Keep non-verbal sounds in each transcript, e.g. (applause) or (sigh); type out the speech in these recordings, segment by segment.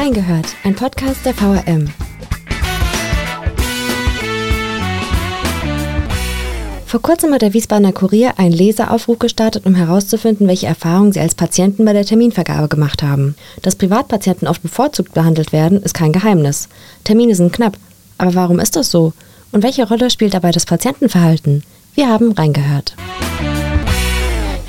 Reingehört, ein Podcast der VRM. Vor kurzem hat der Wiesbadener Kurier einen Leseraufruf gestartet, um herauszufinden, welche Erfahrungen sie als Patienten bei der Terminvergabe gemacht haben. Dass Privatpatienten oft bevorzugt behandelt werden, ist kein Geheimnis. Termine sind knapp. Aber warum ist das so? Und welche Rolle spielt dabei das Patientenverhalten? Wir haben reingehört.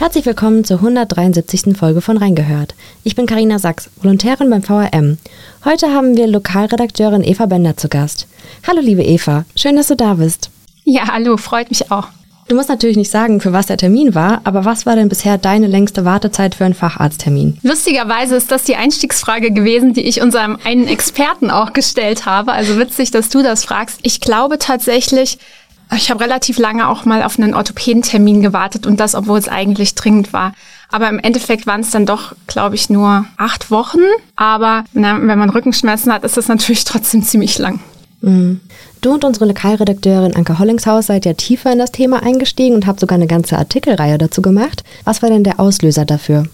Herzlich willkommen zur 173. Folge von Reingehört. Ich bin Karina Sachs, Volontärin beim VRM. Heute haben wir Lokalredakteurin Eva Bender zu Gast. Hallo liebe Eva, schön, dass du da bist. Ja, hallo, freut mich auch. Du musst natürlich nicht sagen, für was der Termin war, aber was war denn bisher deine längste Wartezeit für einen Facharzttermin? Lustigerweise ist das die Einstiegsfrage gewesen, die ich unserem einen Experten auch gestellt habe. Also witzig, dass du das fragst. Ich glaube tatsächlich, ich habe relativ lange auch mal auf einen Orthopädentermin gewartet und das, obwohl es eigentlich dringend war. Aber im Endeffekt waren es dann doch, glaube ich, nur acht Wochen. Aber na, wenn man Rückenschmerzen hat, ist das natürlich trotzdem ziemlich lang. Mhm. Du und unsere Lokalredakteurin Anke Hollingshaus seid ja tiefer in das Thema eingestiegen und habt sogar eine ganze Artikelreihe dazu gemacht. Was war denn der Auslöser dafür?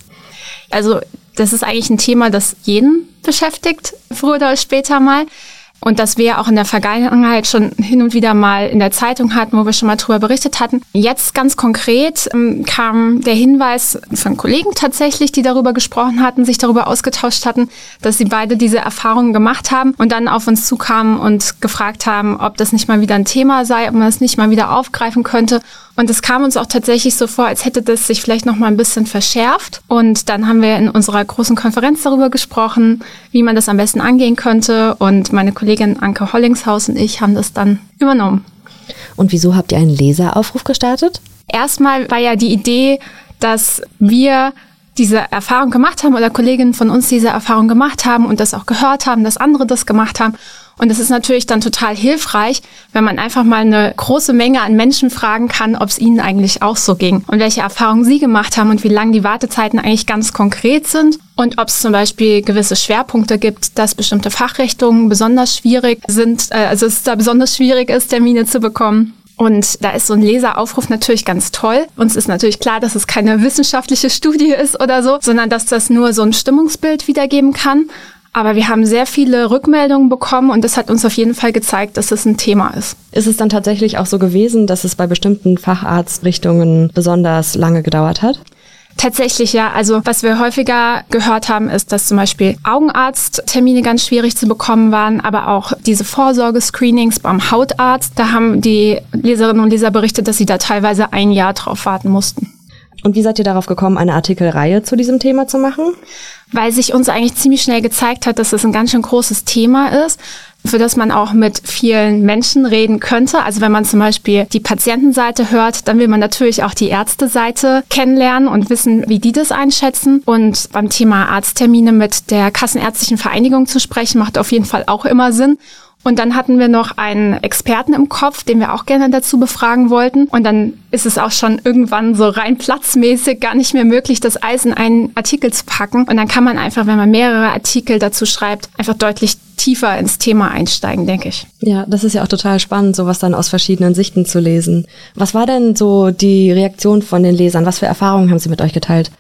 Also das ist eigentlich ein Thema, das jeden beschäftigt, früher oder später mal und das wir auch in der Vergangenheit schon hin und wieder mal in der Zeitung hatten, wo wir schon mal drüber berichtet hatten. Jetzt ganz konkret ähm, kam der Hinweis von Kollegen tatsächlich, die darüber gesprochen hatten, sich darüber ausgetauscht hatten, dass sie beide diese Erfahrungen gemacht haben und dann auf uns zukamen und gefragt haben, ob das nicht mal wieder ein Thema sei, ob man es nicht mal wieder aufgreifen könnte. Und es kam uns auch tatsächlich so vor, als hätte das sich vielleicht noch mal ein bisschen verschärft. Und dann haben wir in unserer großen Konferenz darüber gesprochen, wie man das am besten angehen könnte. Und meine Kollegin Anke Hollingshaus und ich haben das dann übernommen. Und wieso habt ihr einen Leseraufruf gestartet? Erstmal war ja die Idee, dass wir diese Erfahrung gemacht haben oder Kolleginnen von uns diese Erfahrung gemacht haben und das auch gehört haben, dass andere das gemacht haben und es ist natürlich dann total hilfreich, wenn man einfach mal eine große Menge an Menschen fragen kann, ob es ihnen eigentlich auch so ging und welche Erfahrungen sie gemacht haben und wie lang die Wartezeiten eigentlich ganz konkret sind und ob es zum Beispiel gewisse Schwerpunkte gibt, dass bestimmte Fachrichtungen besonders schwierig sind, äh, also es da besonders schwierig ist, Termine zu bekommen. Und da ist so ein Leseraufruf natürlich ganz toll. Uns ist natürlich klar, dass es keine wissenschaftliche Studie ist oder so, sondern dass das nur so ein Stimmungsbild wiedergeben kann. Aber wir haben sehr viele Rückmeldungen bekommen und das hat uns auf jeden Fall gezeigt, dass es ein Thema ist. Ist es dann tatsächlich auch so gewesen, dass es bei bestimmten Facharztrichtungen besonders lange gedauert hat? Tatsächlich ja. Also was wir häufiger gehört haben, ist, dass zum Beispiel Augenarzttermine ganz schwierig zu bekommen waren, aber auch diese Vorsorgescreenings beim Hautarzt. Da haben die Leserinnen und Leser berichtet, dass sie da teilweise ein Jahr drauf warten mussten. Und wie seid ihr darauf gekommen, eine Artikelreihe zu diesem Thema zu machen? Weil sich uns eigentlich ziemlich schnell gezeigt hat, dass es das ein ganz schön großes Thema ist, für das man auch mit vielen Menschen reden könnte. Also wenn man zum Beispiel die Patientenseite hört, dann will man natürlich auch die Ärzteseite kennenlernen und wissen, wie die das einschätzen. Und beim Thema Arzttermine mit der Kassenärztlichen Vereinigung zu sprechen, macht auf jeden Fall auch immer Sinn. Und dann hatten wir noch einen Experten im Kopf, den wir auch gerne dazu befragen wollten. Und dann ist es auch schon irgendwann so rein platzmäßig gar nicht mehr möglich, das Eis in einen Artikel zu packen. Und dann kann man einfach, wenn man mehrere Artikel dazu schreibt, einfach deutlich tiefer ins Thema einsteigen, denke ich. Ja, das ist ja auch total spannend, sowas dann aus verschiedenen Sichten zu lesen. Was war denn so die Reaktion von den Lesern? Was für Erfahrungen haben sie mit euch geteilt?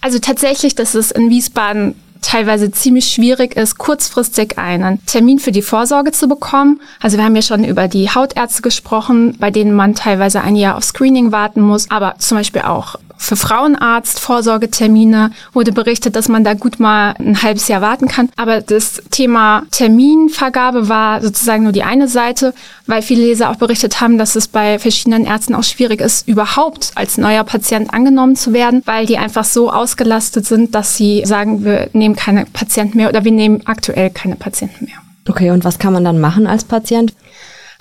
Also tatsächlich, dass es in Wiesbaden teilweise ziemlich schwierig ist, kurzfristig einen Termin für die Vorsorge zu bekommen. Also wir haben ja schon über die Hautärzte gesprochen, bei denen man teilweise ein Jahr auf Screening warten muss, aber zum Beispiel auch für Frauenarzt Vorsorgetermine wurde berichtet, dass man da gut mal ein halbes Jahr warten kann. Aber das Thema Terminvergabe war sozusagen nur die eine Seite, weil viele Leser auch berichtet haben, dass es bei verschiedenen Ärzten auch schwierig ist, überhaupt als neuer Patient angenommen zu werden, weil die einfach so ausgelastet sind, dass sie sagen, wir nehmen keine Patienten mehr oder wir nehmen aktuell keine Patienten mehr. Okay, und was kann man dann machen als Patient?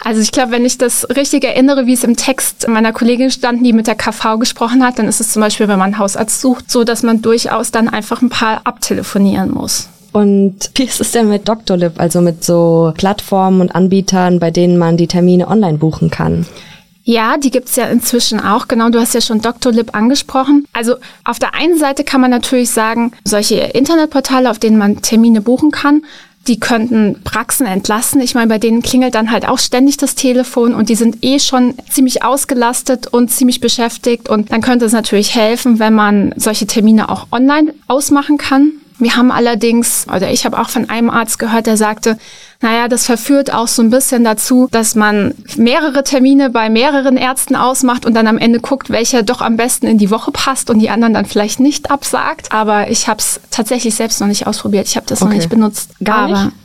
Also ich glaube, wenn ich das richtig erinnere, wie es im Text meiner Kollegin stand, die mit der KV gesprochen hat, dann ist es zum Beispiel, wenn man einen Hausarzt sucht, so, dass man durchaus dann einfach ein paar abtelefonieren muss. Und wie ist es denn mit Doctolib, also mit so Plattformen und Anbietern, bei denen man die Termine online buchen kann? Ja, die gibt's ja inzwischen auch. Genau, du hast ja schon Doctolib angesprochen. Also auf der einen Seite kann man natürlich sagen, solche Internetportale, auf denen man Termine buchen kann, die könnten Praxen entlasten. Ich meine, bei denen klingelt dann halt auch ständig das Telefon und die sind eh schon ziemlich ausgelastet und ziemlich beschäftigt. Und dann könnte es natürlich helfen, wenn man solche Termine auch online ausmachen kann. Wir haben allerdings, oder ich habe auch von einem Arzt gehört, der sagte, naja, das verführt auch so ein bisschen dazu, dass man mehrere Termine bei mehreren Ärzten ausmacht und dann am Ende guckt, welcher doch am besten in die Woche passt und die anderen dann vielleicht nicht absagt. Aber ich habe es tatsächlich selbst noch nicht ausprobiert. Ich habe das okay. noch nicht benutzt. Gar Aber nicht?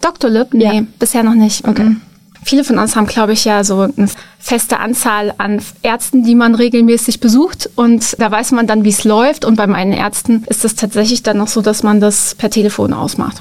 Dr. Lip? Nee, ja. bisher noch nicht. Okay. Mhm. Viele von uns haben, glaube ich, ja so eine feste Anzahl an Ärzten, die man regelmäßig besucht. Und da weiß man dann, wie es läuft. Und bei meinen Ärzten ist es tatsächlich dann noch so, dass man das per Telefon ausmacht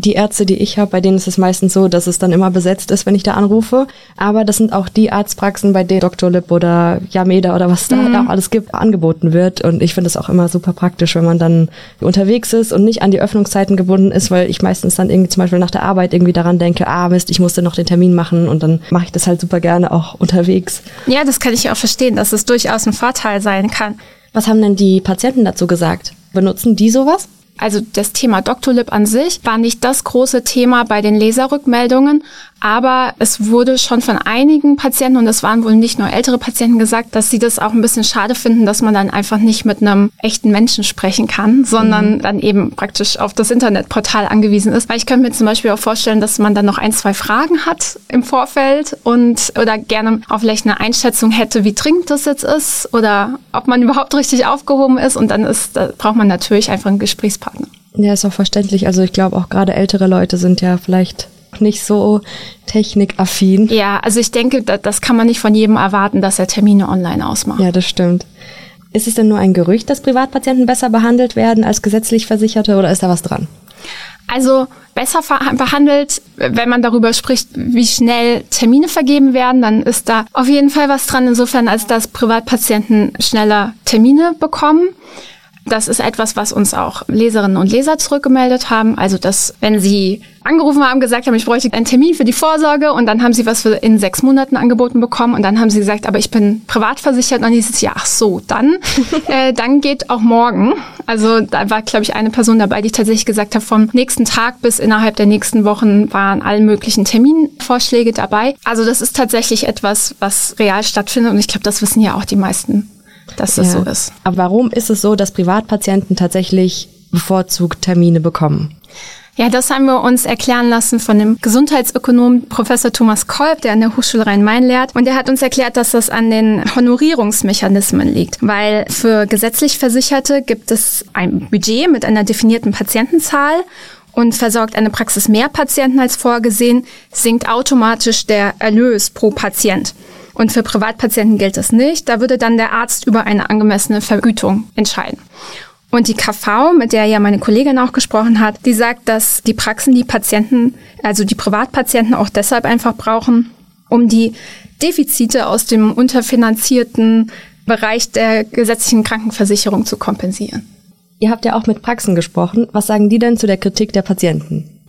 die Ärzte, die ich habe, bei denen ist es meistens so, dass es dann immer besetzt ist, wenn ich da anrufe. Aber das sind auch die Arztpraxen, bei denen Dr. Lip oder Yameda oder was mhm. da auch alles gibt, angeboten wird. Und ich finde es auch immer super praktisch, wenn man dann unterwegs ist und nicht an die Öffnungszeiten gebunden ist, weil ich meistens dann irgendwie zum Beispiel nach der Arbeit irgendwie daran denke, ah Mist, ich musste noch den Termin machen und dann mache ich das halt super gerne auch unterwegs. Ja, das kann ich auch verstehen, dass es durchaus ein Vorteil sein kann. Was haben denn die Patienten dazu gesagt? Benutzen die sowas? Also das Thema Doctolib an sich war nicht das große Thema bei den Leserrückmeldungen, aber es wurde schon von einigen Patienten, und das waren wohl nicht nur ältere Patienten, gesagt, dass sie das auch ein bisschen schade finden, dass man dann einfach nicht mit einem echten Menschen sprechen kann, sondern mhm. dann eben praktisch auf das Internetportal angewiesen ist. Weil ich könnte mir zum Beispiel auch vorstellen, dass man dann noch ein, zwei Fragen hat im Vorfeld und oder gerne auch vielleicht eine Einschätzung hätte, wie dringend das jetzt ist oder ob man überhaupt richtig aufgehoben ist. Und dann ist, da braucht man natürlich einfach einen Gesprächspartner. Ja, ist auch verständlich. Also ich glaube auch gerade ältere Leute sind ja vielleicht nicht so technikaffin. Ja, also ich denke, das kann man nicht von jedem erwarten, dass er Termine online ausmacht. Ja, das stimmt. Ist es denn nur ein Gerücht, dass Privatpatienten besser behandelt werden als gesetzlich Versicherte oder ist da was dran? Also besser behandelt, wenn man darüber spricht, wie schnell Termine vergeben werden, dann ist da auf jeden Fall was dran, insofern als dass Privatpatienten schneller Termine bekommen. Das ist etwas, was uns auch Leserinnen und Leser zurückgemeldet haben. Also, dass wenn sie angerufen haben, gesagt haben, ich bräuchte einen Termin für die Vorsorge und dann haben sie was für in sechs Monaten angeboten bekommen und dann haben sie gesagt, aber ich bin privat versichert und dann hieß es, ja, ach so, dann, (laughs) äh, dann geht auch morgen. Also da war, glaube ich, eine Person dabei, die tatsächlich gesagt hat, vom nächsten Tag bis innerhalb der nächsten Wochen waren alle möglichen Terminvorschläge dabei. Also das ist tatsächlich etwas, was real stattfindet und ich glaube, das wissen ja auch die meisten dass das ja. so ist. Aber warum ist es so, dass Privatpatienten tatsächlich bevorzugt Termine bekommen? Ja, das haben wir uns erklären lassen von dem Gesundheitsökonom Professor Thomas Kolb, der an der Hochschule Rhein-Main lehrt. Und der hat uns erklärt, dass das an den Honorierungsmechanismen liegt. Weil für gesetzlich Versicherte gibt es ein Budget mit einer definierten Patientenzahl und versorgt eine Praxis mehr Patienten als vorgesehen, sinkt automatisch der Erlös pro Patient. Und für Privatpatienten gilt das nicht. Da würde dann der Arzt über eine angemessene Vergütung entscheiden. Und die KV, mit der ja meine Kollegin auch gesprochen hat, die sagt, dass die Praxen die Patienten, also die Privatpatienten auch deshalb einfach brauchen, um die Defizite aus dem unterfinanzierten Bereich der gesetzlichen Krankenversicherung zu kompensieren. Ihr habt ja auch mit Praxen gesprochen. Was sagen die denn zu der Kritik der Patienten?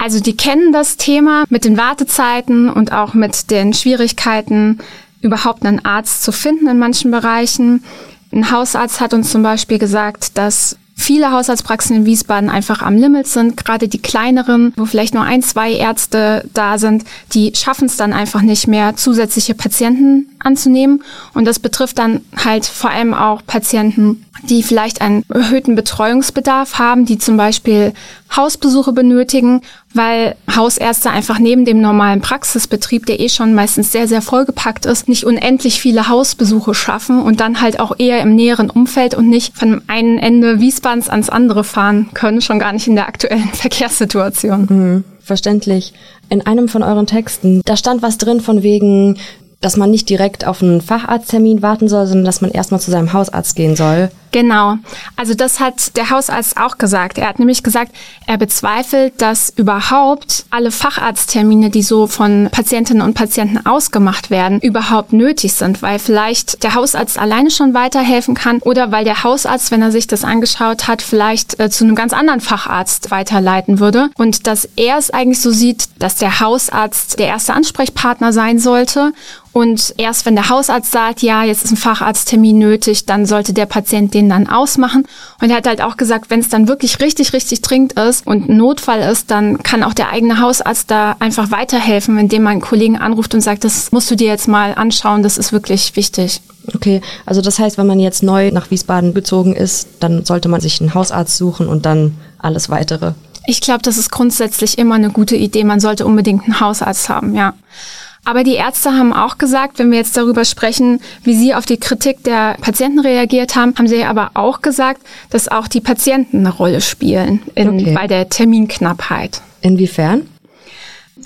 Also die kennen das Thema mit den Wartezeiten und auch mit den Schwierigkeiten, überhaupt einen Arzt zu finden in manchen Bereichen. Ein Hausarzt hat uns zum Beispiel gesagt, dass viele Hausarztpraxen in Wiesbaden einfach am Limit sind. Gerade die kleineren, wo vielleicht nur ein, zwei Ärzte da sind, die schaffen es dann einfach nicht mehr, zusätzliche Patienten anzunehmen. Und das betrifft dann halt vor allem auch Patienten, die vielleicht einen erhöhten Betreuungsbedarf haben, die zum Beispiel Hausbesuche benötigen, weil Hausärzte einfach neben dem normalen Praxisbetrieb, der eh schon meistens sehr, sehr vollgepackt ist, nicht unendlich viele Hausbesuche schaffen und dann halt auch eher im näheren Umfeld und nicht von einem Ende Wiesbadens ans andere fahren können, schon gar nicht in der aktuellen (laughs) Verkehrssituation. Mhm, verständlich. In einem von euren Texten, da stand was drin von wegen, dass man nicht direkt auf einen Facharzttermin warten soll, sondern dass man erstmal zu seinem Hausarzt gehen soll. Genau. Also das hat der Hausarzt auch gesagt. Er hat nämlich gesagt, er bezweifelt, dass überhaupt alle Facharzttermine, die so von Patientinnen und Patienten ausgemacht werden, überhaupt nötig sind, weil vielleicht der Hausarzt alleine schon weiterhelfen kann oder weil der Hausarzt, wenn er sich das angeschaut hat, vielleicht äh, zu einem ganz anderen Facharzt weiterleiten würde und dass er es eigentlich so sieht, dass der Hausarzt der erste Ansprechpartner sein sollte und erst wenn der Hausarzt sagt, ja, jetzt ist ein Facharzttermin nötig, dann sollte der Patient den den dann ausmachen. Und er hat halt auch gesagt, wenn es dann wirklich richtig, richtig dringend ist und ein Notfall ist, dann kann auch der eigene Hausarzt da einfach weiterhelfen, indem man einen Kollegen anruft und sagt, das musst du dir jetzt mal anschauen, das ist wirklich wichtig. Okay, also das heißt, wenn man jetzt neu nach Wiesbaden gezogen ist, dann sollte man sich einen Hausarzt suchen und dann alles weitere. Ich glaube, das ist grundsätzlich immer eine gute Idee. Man sollte unbedingt einen Hausarzt haben, ja. Aber die Ärzte haben auch gesagt, wenn wir jetzt darüber sprechen, wie sie auf die Kritik der Patienten reagiert haben, haben sie aber auch gesagt, dass auch die Patienten eine Rolle spielen in, okay. bei der Terminknappheit. Inwiefern?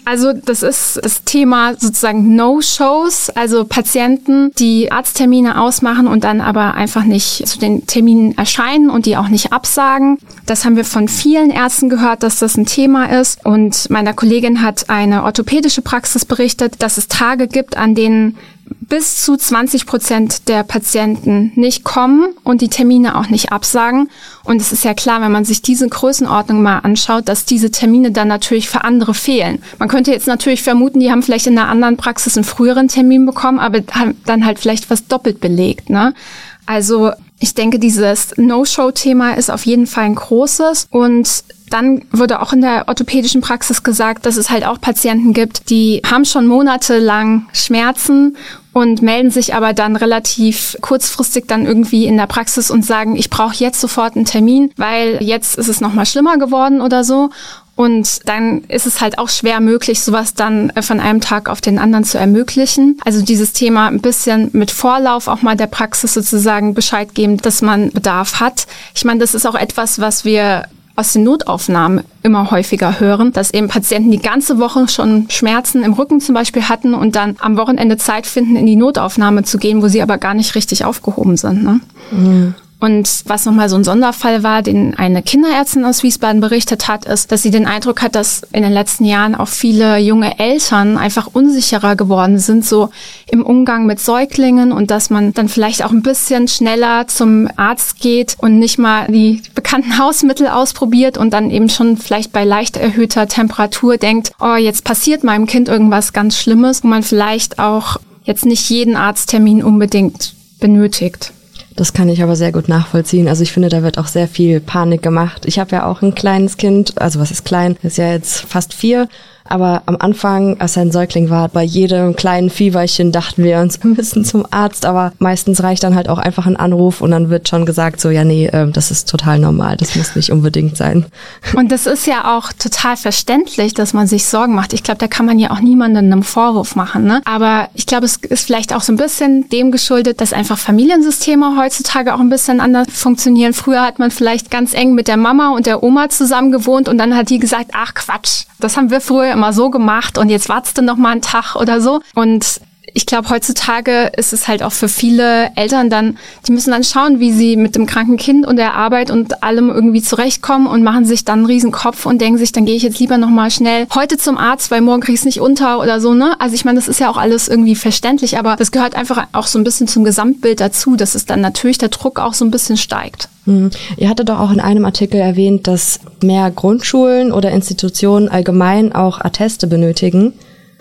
Also das ist das Thema sozusagen No-Shows, also Patienten, die Arzttermine ausmachen und dann aber einfach nicht zu den Terminen erscheinen und die auch nicht absagen. Das haben wir von vielen Ärzten gehört, dass das ein Thema ist. Und meiner Kollegin hat eine orthopädische Praxis berichtet, dass es Tage gibt, an denen bis zu 20 Prozent der Patienten nicht kommen und die Termine auch nicht absagen. Und es ist ja klar, wenn man sich diese Größenordnung mal anschaut, dass diese Termine dann natürlich für andere fehlen. Man könnte jetzt natürlich vermuten, die haben vielleicht in einer anderen Praxis einen früheren Termin bekommen, aber haben dann halt vielleicht was doppelt belegt. Ne? Also ich denke, dieses No-Show-Thema ist auf jeden Fall ein großes und dann wurde auch in der orthopädischen Praxis gesagt, dass es halt auch Patienten gibt, die haben schon monatelang Schmerzen und melden sich aber dann relativ kurzfristig dann irgendwie in der Praxis und sagen, ich brauche jetzt sofort einen Termin, weil jetzt ist es noch mal schlimmer geworden oder so. Und dann ist es halt auch schwer möglich, sowas dann äh, von einem Tag auf den anderen zu ermöglichen. Also dieses Thema ein bisschen mit Vorlauf auch mal der Praxis sozusagen Bescheid geben, dass man Bedarf hat. Ich meine, das ist auch etwas, was wir aus den Notaufnahmen immer häufiger hören, dass eben Patienten die ganze Woche schon Schmerzen im Rücken zum Beispiel hatten und dann am Wochenende Zeit finden, in die Notaufnahme zu gehen, wo sie aber gar nicht richtig aufgehoben sind. Ne? Mhm. Und was nochmal so ein Sonderfall war, den eine Kinderärztin aus Wiesbaden berichtet hat, ist, dass sie den Eindruck hat, dass in den letzten Jahren auch viele junge Eltern einfach unsicherer geworden sind, so im Umgang mit Säuglingen und dass man dann vielleicht auch ein bisschen schneller zum Arzt geht und nicht mal die bekannten (laughs) Hausmittel ausprobiert und dann eben schon vielleicht bei leicht erhöhter Temperatur denkt, oh, jetzt passiert meinem Kind irgendwas ganz Schlimmes, wo man vielleicht auch jetzt nicht jeden Arzttermin unbedingt benötigt. Das kann ich aber sehr gut nachvollziehen. Also ich finde, da wird auch sehr viel Panik gemacht. Ich habe ja auch ein kleines Kind, also was ist klein, ist ja jetzt fast vier aber am Anfang, als er ein Säugling war, bei jedem kleinen Fieberchen dachten wir uns, (laughs) wir müssen zum Arzt. Aber meistens reicht dann halt auch einfach ein Anruf und dann wird schon gesagt, so, ja, nee, äh, das ist total normal. Das muss nicht unbedingt sein. (laughs) Und das ist ja auch total verständlich, dass man sich Sorgen macht. Ich glaube, da kann man ja auch niemanden einen Vorwurf machen. Ne? Aber ich glaube, es ist vielleicht auch so ein bisschen dem geschuldet, dass einfach Familiensysteme heutzutage auch ein bisschen anders funktionieren. Früher hat man vielleicht ganz eng mit der Mama und der Oma zusammen gewohnt und dann hat die gesagt, ach Quatsch, das haben wir früher immer so gemacht und jetzt wartest du noch mal einen Tag oder so. Und ich glaube, heutzutage ist es halt auch für viele Eltern dann, die müssen dann schauen, wie sie mit dem kranken Kind und der Arbeit und allem irgendwie zurechtkommen und machen sich dann einen riesen Kopf und denken sich, dann gehe ich jetzt lieber nochmal schnell heute zum Arzt, weil morgen krieg ich es nicht unter oder so, ne? Also ich meine, das ist ja auch alles irgendwie verständlich, aber das gehört einfach auch so ein bisschen zum Gesamtbild dazu, dass es dann natürlich der Druck auch so ein bisschen steigt. Mhm. Ihr hattet doch auch in einem Artikel erwähnt, dass mehr Grundschulen oder Institutionen allgemein auch Atteste benötigen.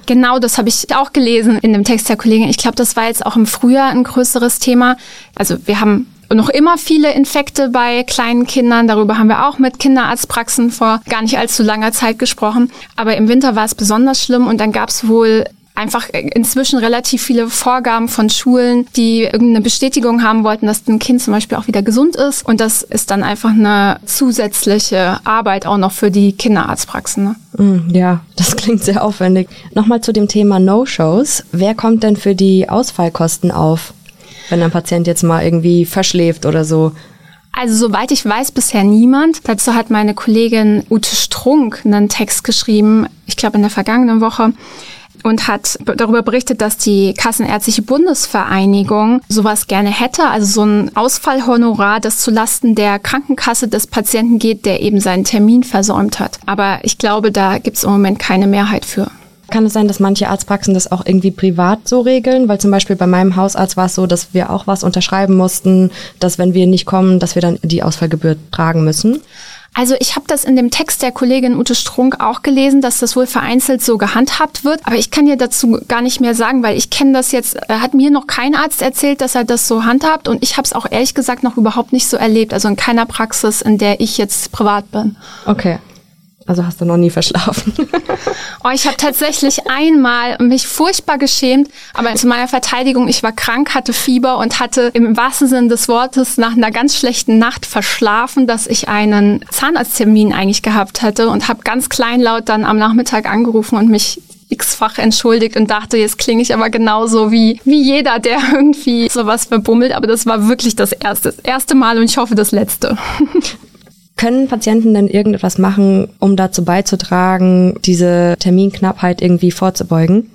Genau, das habe ich auch gelesen in dem Text der Kollegin. Ich glaube, das war jetzt auch im Frühjahr ein größeres Thema. Also wir haben noch immer viele Infekte bei kleinen Kindern. Darüber haben wir auch mit Kinderarztpraxen vor gar nicht allzu langer Zeit gesprochen. Aber im Winter war es besonders schlimm und dann gab es wohl einfach inzwischen relativ viele Vorgaben von Schulen, die irgendeine Bestätigung haben wollten, dass ein Kind zum Beispiel auch wieder gesund ist. Und das ist dann einfach eine zusätzliche Arbeit auch noch für die Kinderarztpraxen. Ne? Mm, ja, das (laughs) klingt sehr aufwendig. Nochmal zu dem Thema No-Shows. Wer kommt denn für die Ausfallkosten auf, wenn ein Patient jetzt mal irgendwie verschläft oder so? Also soweit ich weiß, bisher niemand. Dazu hat meine Kollegin Ute Strunk einen Text geschrieben, ich glaube in der vergangenen Woche, und hat darüber berichtet, dass die Kassenärztliche Bundesvereinigung sowas gerne hätte, also so ein Ausfallhonorar, das zulasten der Krankenkasse des Patienten geht, der eben seinen Termin versäumt hat. Aber ich glaube, da gibt es im Moment keine Mehrheit für. Kann es sein, dass manche Arztpraxen das auch irgendwie privat so regeln? Weil zum Beispiel bei meinem Hausarzt war es so, dass wir auch was unterschreiben mussten, dass wenn wir nicht kommen, dass wir dann die Ausfallgebühr tragen müssen. Also ich habe das in dem Text der Kollegin Ute Strunk auch gelesen, dass das wohl vereinzelt so gehandhabt wird. Aber ich kann dir dazu gar nicht mehr sagen, weil ich kenne das jetzt, äh, hat mir noch kein Arzt erzählt, dass er das so handhabt und ich habe es auch ehrlich gesagt noch überhaupt nicht so erlebt. Also in keiner Praxis, in der ich jetzt privat bin. Okay. Also hast du noch nie verschlafen? (laughs) oh, ich habe tatsächlich einmal mich furchtbar geschämt, aber zu meiner Verteidigung, ich war krank, hatte Fieber und hatte im wahrsten Sinne des Wortes nach einer ganz schlechten Nacht verschlafen, dass ich einen Zahnarzttermin eigentlich gehabt hatte und habe ganz kleinlaut dann am Nachmittag angerufen und mich x-fach entschuldigt und dachte, jetzt klinge ich aber genauso wie, wie jeder, der (laughs) irgendwie sowas verbummelt. Aber das war wirklich das erste, das erste Mal und ich hoffe das letzte. (laughs) Können Patienten denn irgendetwas machen, um dazu beizutragen, diese Terminknappheit irgendwie vorzubeugen?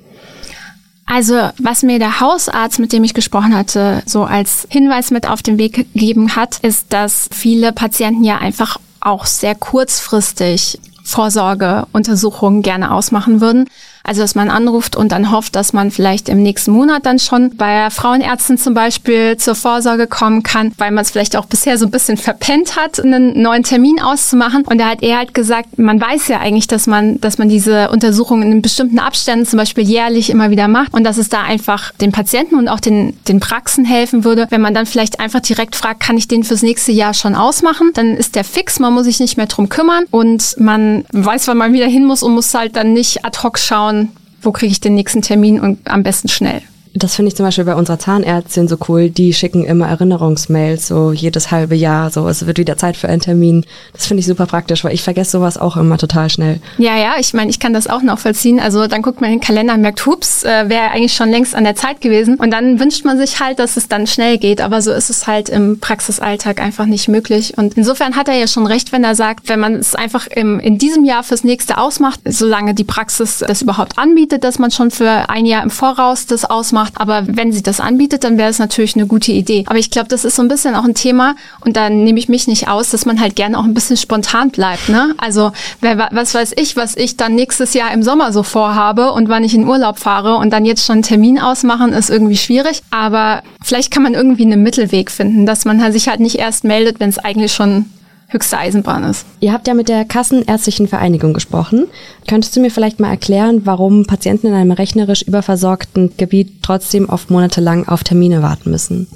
Also, was mir der Hausarzt, mit dem ich gesprochen hatte, so als Hinweis mit auf den Weg gegeben hat, ist, dass viele Patienten ja einfach auch sehr kurzfristig Vorsorgeuntersuchungen gerne ausmachen würden. Also, dass man anruft und dann hofft, dass man vielleicht im nächsten Monat dann schon bei Frauenärzten zum Beispiel zur Vorsorge kommen kann, weil man es vielleicht auch bisher so ein bisschen verpennt hat, einen neuen Termin auszumachen. Und da hat er halt gesagt, man weiß ja eigentlich, dass man, dass man diese Untersuchungen in bestimmten Abständen zum Beispiel jährlich immer wieder macht und dass es da einfach den Patienten und auch den, den Praxen helfen würde, wenn man dann vielleicht einfach direkt fragt, kann ich den fürs nächste Jahr schon ausmachen? Dann ist der fix, man muss sich nicht mehr drum kümmern und man weiß, wann man wieder hin muss und muss halt dann nicht ad hoc schauen, wo kriege ich den nächsten Termin und am besten schnell. Das finde ich zum Beispiel bei unserer Zahnärztin so cool. Die schicken immer Erinnerungsmails, so jedes halbe Jahr, so es wird wieder Zeit für einen Termin. Das finde ich super praktisch, weil ich vergesse sowas auch immer total schnell. Ja, ja, ich meine, ich kann das auch noch vollziehen. Also dann guckt man in den Kalender und merkt, hups, äh, wäre eigentlich schon längst an der Zeit gewesen. Und dann wünscht man sich halt, dass es dann schnell geht. Aber so ist es halt im Praxisalltag einfach nicht möglich. Und insofern hat er ja schon recht, wenn er sagt, wenn man es einfach im, in diesem Jahr fürs nächste ausmacht, solange die Praxis das überhaupt anbietet, dass man schon für ein Jahr im Voraus das ausmacht, macht. Aber wenn sie das anbietet, dann wäre es natürlich eine gute Idee. Aber ich glaube, das ist so ein bisschen auch ein Thema und da nehme ich mich nicht aus, dass man halt gerne auch ein bisschen spontan bleibt. Ne? Also wer, was weiß ich, was ich dann nächstes Jahr im Sommer so vorhabe und wann ich in Urlaub fahre und dann jetzt schon einen Termin ausmachen, ist irgendwie schwierig. Aber vielleicht kann man irgendwie einen Mittelweg finden, dass man sich halt nicht erst meldet, wenn es eigentlich schon höchste Eisenbahn ist. Ihr habt ja mit der Kassenärztlichen Vereinigung gesprochen. Könntest du mir vielleicht mal erklären, warum Patienten in einem rechnerisch überversorgten Gebiet trotzdem oft monatelang auf Termine warten müssen?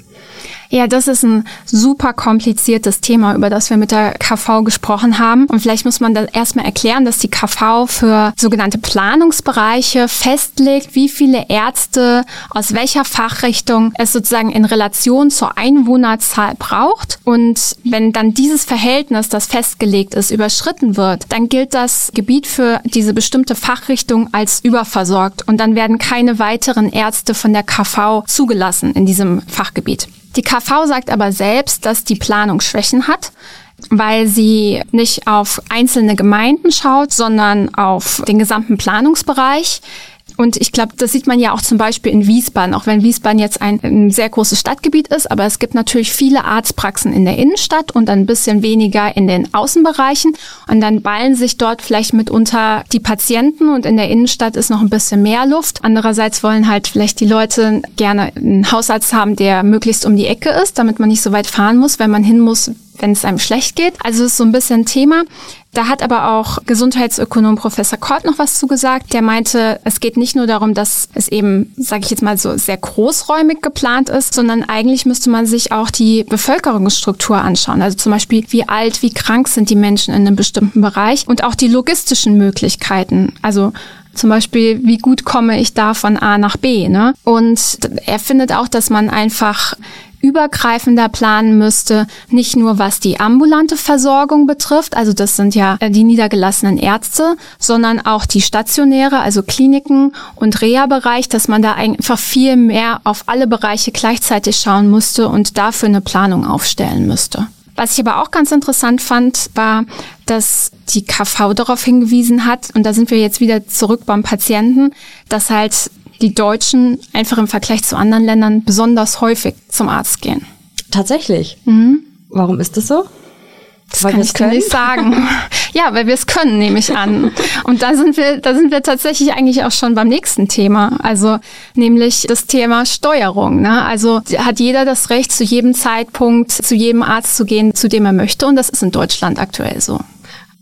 Ja, das ist ein super kompliziertes Thema, über das wir mit der KV gesprochen haben. Und vielleicht muss man da erstmal erklären, dass die KV für sogenannte Planungsbereiche festlegt, wie viele Ärzte aus welcher Fachrichtung es sozusagen in Relation zur Einwohnerzahl braucht. Und wenn dann dieses Verhältnis, das festgelegt ist, überschritten wird, dann gilt das Gebiet für diese bestimmte Fachrichtung als überversorgt. Und dann werden keine weiteren Ärzte von der KV zugelassen in diesem Fachgebiet. Die KV sagt aber selbst, dass die Planung Schwächen hat, weil sie nicht auf einzelne Gemeinden schaut, sondern auf den gesamten Planungsbereich. Und ich glaube, das sieht man ja auch zum Beispiel in Wiesbaden, auch wenn Wiesbaden jetzt ein, ein, sehr großes Stadtgebiet ist, aber es gibt natürlich viele Arztpraxen in der Innenstadt und ein bisschen weniger in den Außenbereichen. Und dann ballen sich dort vielleicht mitunter die Patienten und in der Innenstadt ist noch ein bisschen mehr Luft. Andererseits wollen halt vielleicht die Leute gerne einen Hausarzt haben, der möglichst um die Ecke ist, damit man nicht so weit fahren muss, wenn man hin muss, wenn es einem schlecht geht. Also ist so ein bisschen Thema. Da hat aber auch Gesundheitsökonom Professor Kort noch was zugesagt. Der meinte, es geht nicht nur darum, dass es eben, sage ich jetzt mal so, sehr großräumig geplant ist, sondern eigentlich müsste man sich auch die Bevölkerungsstruktur anschauen. Also zum Beispiel, wie alt, wie krank sind die Menschen in einem bestimmten Bereich und auch die logistischen Möglichkeiten. Also zum Beispiel, wie gut komme ich da von A nach B? Ne? Und er findet auch, dass man einfach übergreifender planen müsste, nicht nur was die ambulante Versorgung betrifft, also das sind ja äh, die niedergelassenen Ärzte, sondern auch die stationäre, also Kliniken und Reha-Bereich, dass man da einfach viel mehr auf alle Bereiche gleichzeitig schauen musste und dafür eine Planung aufstellen müsste. Was ich aber auch ganz interessant fand, war, dass die KV darauf hingewiesen hat, und da sind wir jetzt wieder zurück beim Patienten, dass halt die Deutschen einfach im Vergleich zu anderen Ländern besonders häufig zum Arzt gehen. Tatsächlich. Mhm. Warum ist das so? Das weil kann ich können? nicht sagen. (laughs) ja, weil wir es können, nehme ich an. Und da sind wir, da sind wir tatsächlich eigentlich auch schon beim nächsten Thema. Also nämlich das Thema Steuerung. Ne? Also hat jeder das Recht, zu jedem Zeitpunkt zu jedem Arzt zu gehen, zu dem er möchte. Und das ist in Deutschland aktuell so.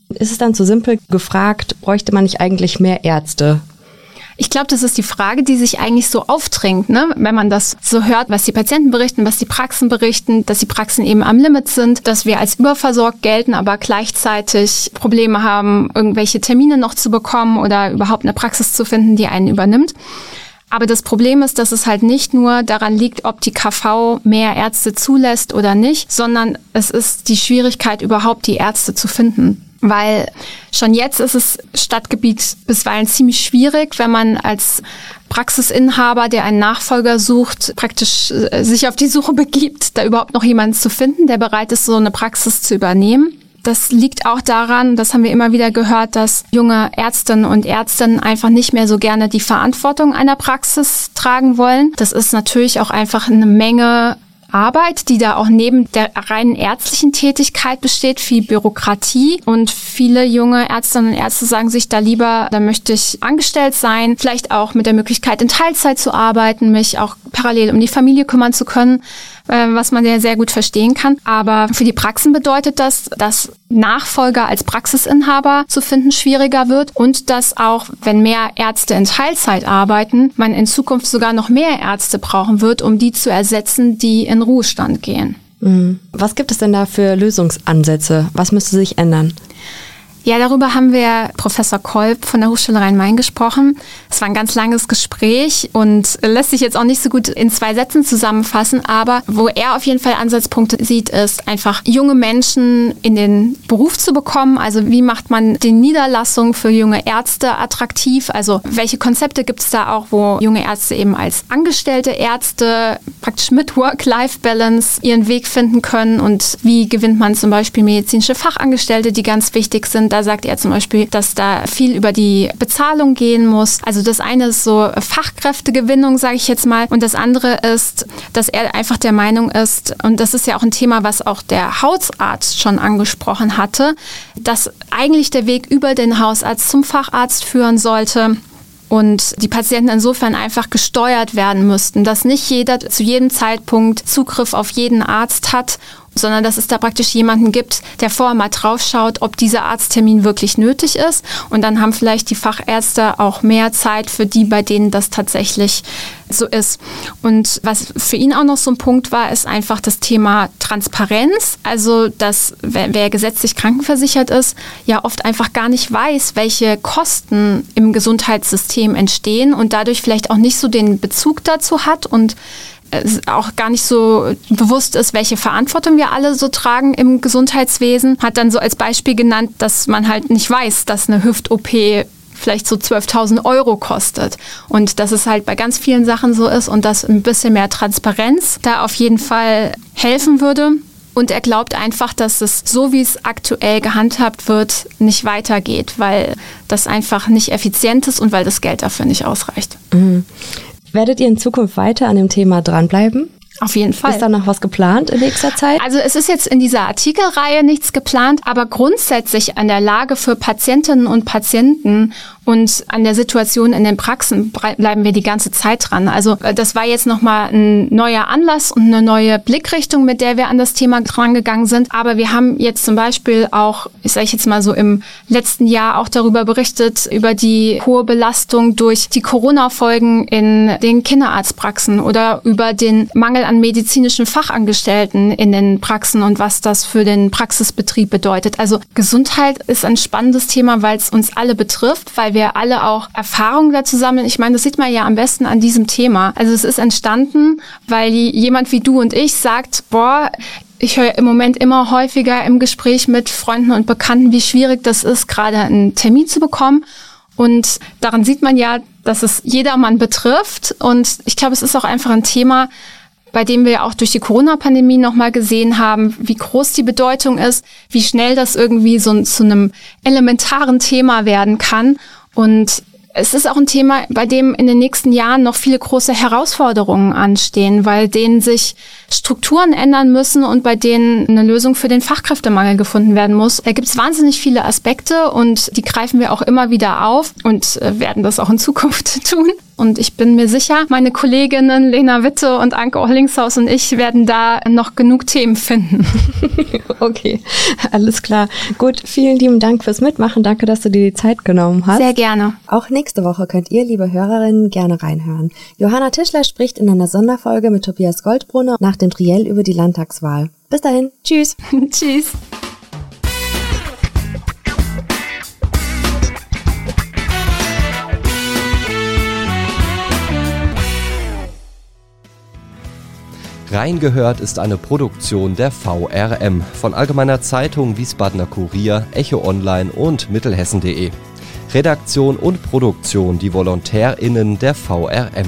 Ist es dann zu simpel gefragt, bräuchte man nicht eigentlich mehr Ärzte? Ich glaube, das ist die Frage, die sich eigentlich so aufdrängt, ne? wenn man das so hört, was die Patienten berichten, was die Praxen berichten, dass die Praxen eben am Limit sind, dass wir als überversorgt gelten, aber gleichzeitig Probleme haben, irgendwelche Termine noch zu bekommen oder überhaupt eine Praxis zu finden, die einen übernimmt. Aber das Problem ist, dass es halt nicht nur daran liegt, ob die KV mehr Ärzte zulässt oder nicht, sondern es ist die Schwierigkeit, überhaupt die Ärzte zu finden weil schon jetzt ist es Stadtgebiet bisweilen ziemlich schwierig, wenn man als Praxisinhaber, der einen Nachfolger sucht, praktisch äh, sich auf die Suche begibt, da überhaupt noch jemanden zu finden, der bereit ist, so eine Praxis zu übernehmen. Das liegt auch daran, das haben wir immer wieder gehört, dass junge Ärztinnen und Ärztinnen einfach nicht mehr so gerne die Verantwortung einer Praxis tragen wollen. Das ist natürlich auch einfach eine Menge Arbeit, die da auch neben der reinen ärztlichen Tätigkeit besteht, viel Bürokratie und viele junge Ärztinnen und Ärzte sagen sich da lieber, da möchte ich angestellt sein, vielleicht auch mit der Möglichkeit in Teilzeit zu arbeiten, mich auch parallel um die Familie kümmern zu können. Äh, was man ja sehr gut verstehen kann. Aber für die Praxen bedeutet das, dass Nachfolger als Praxisinhaber zu finden schwieriger wird und dass auch, wenn mehr Ärzte in Teilzeit arbeiten, man in Zukunft sogar noch mehr Ärzte brauchen wird, um die zu ersetzen, die in Ruhestand gehen. Mhm. Was gibt es denn da für Lösungsansätze? Was müsste sich ändern? Ja, darüber haben wir Professor Kolb von der Hochschule Rhein-Main gesprochen. Es war ein ganz langes Gespräch und lässt sich jetzt auch nicht so gut in zwei Sätzen zusammenfassen, aber wo er auf jeden Fall Ansatzpunkte sieht, ist einfach junge Menschen in den Beruf zu bekommen. Also wie macht man die Niederlassung für junge Ärzte attraktiv? Also welche Konzepte gibt es da auch, wo junge Ärzte eben als angestellte Ärzte praktisch mit Work-Life-Balance ihren Weg finden können und wie gewinnt man zum Beispiel medizinische Fachangestellte, die ganz wichtig sind da sagt er zum Beispiel, dass da viel über die Bezahlung gehen muss. Also das eine ist so Fachkräftegewinnung, sage ich jetzt mal. Und das andere ist, dass er einfach der Meinung ist, und das ist ja auch ein Thema, was auch der Hausarzt schon angesprochen hatte, dass eigentlich der Weg über den Hausarzt zum Facharzt führen sollte und die Patienten insofern einfach gesteuert werden müssten, dass nicht jeder zu jedem Zeitpunkt Zugriff auf jeden Arzt hat sondern dass es da praktisch jemanden gibt, der vorher mal drauf schaut, ob dieser Arzttermin wirklich nötig ist. Und dann haben vielleicht die Fachärzte auch mehr Zeit für die, bei denen das tatsächlich so ist. Und was für ihn auch noch so ein Punkt war, ist einfach das Thema Transparenz. Also, dass wer, wer gesetzlich krankenversichert ist, ja oft einfach gar nicht weiß, welche Kosten im Gesundheitssystem entstehen und dadurch vielleicht auch nicht so den Bezug dazu hat und auch gar nicht so bewusst ist, welche Verantwortung wir alle so tragen im Gesundheitswesen. Hat dann so als Beispiel genannt, dass man halt nicht weiß, dass eine Hüft-OP vielleicht so 12.000 Euro kostet. Und dass es halt bei ganz vielen Sachen so ist und dass ein bisschen mehr Transparenz da auf jeden Fall helfen würde. Und er glaubt einfach, dass es so, wie es aktuell gehandhabt wird, nicht weitergeht, weil das einfach nicht effizient ist und weil das Geld dafür nicht ausreicht. Mhm. Werdet ihr in Zukunft weiter an dem Thema dranbleiben? Auf jeden Fall. Ist da noch was geplant in nächster Zeit? Also es ist jetzt in dieser Artikelreihe nichts geplant, aber grundsätzlich an der Lage für Patientinnen und Patienten und an der Situation in den Praxen bleiben wir die ganze Zeit dran. Also äh, das war jetzt nochmal ein neuer Anlass und eine neue Blickrichtung, mit der wir an das Thema drangegangen sind. Aber wir haben jetzt zum Beispiel auch, ich sage jetzt mal so im letzten Jahr auch darüber berichtet, über die hohe Belastung durch die Corona-Folgen in den Kinderarztpraxen oder über den Mangel an medizinischen Fachangestellten in den Praxen und was das für den Praxisbetrieb bedeutet. Also Gesundheit ist ein spannendes Thema, weil es uns alle betrifft, weil weil wir alle auch Erfahrungen dazu sammeln. Ich meine, das sieht man ja am besten an diesem Thema. Also es ist entstanden, weil jemand wie du und ich sagt, boah, ich höre im Moment immer häufiger im Gespräch mit Freunden und Bekannten, wie schwierig das ist, gerade einen Termin zu bekommen. Und daran sieht man ja, dass es jedermann betrifft. Und ich glaube, es ist auch einfach ein Thema, bei dem wir auch durch die Corona-Pandemie nochmal gesehen haben, wie groß die Bedeutung ist, wie schnell das irgendwie so zu einem elementaren Thema werden kann. Und es ist auch ein Thema, bei dem in den nächsten Jahren noch viele große Herausforderungen anstehen, weil denen sich Strukturen ändern müssen und bei denen eine Lösung für den Fachkräftemangel gefunden werden muss. Da gibt es wahnsinnig viele Aspekte und die greifen wir auch immer wieder auf und äh, werden das auch in Zukunft (laughs) tun. Und ich bin mir sicher, meine Kolleginnen Lena Witte und Anke Orlingshaus und ich werden da noch genug Themen finden. (laughs) okay, alles klar. Gut, vielen lieben Dank fürs Mitmachen. Danke, dass du dir die Zeit genommen hast. Sehr gerne. Auch nächste Woche könnt ihr, liebe Hörerinnen, gerne reinhören. Johanna Tischler spricht in einer Sonderfolge mit Tobias Goldbrunner nach dem Triell über die Landtagswahl. Bis dahin, tschüss. (laughs) tschüss. Reingehört ist eine Produktion der VRM von Allgemeiner Zeitung, Wiesbadener Kurier, Echo Online und Mittelhessen.de. Redaktion und Produktion die VolontärInnen der VRM.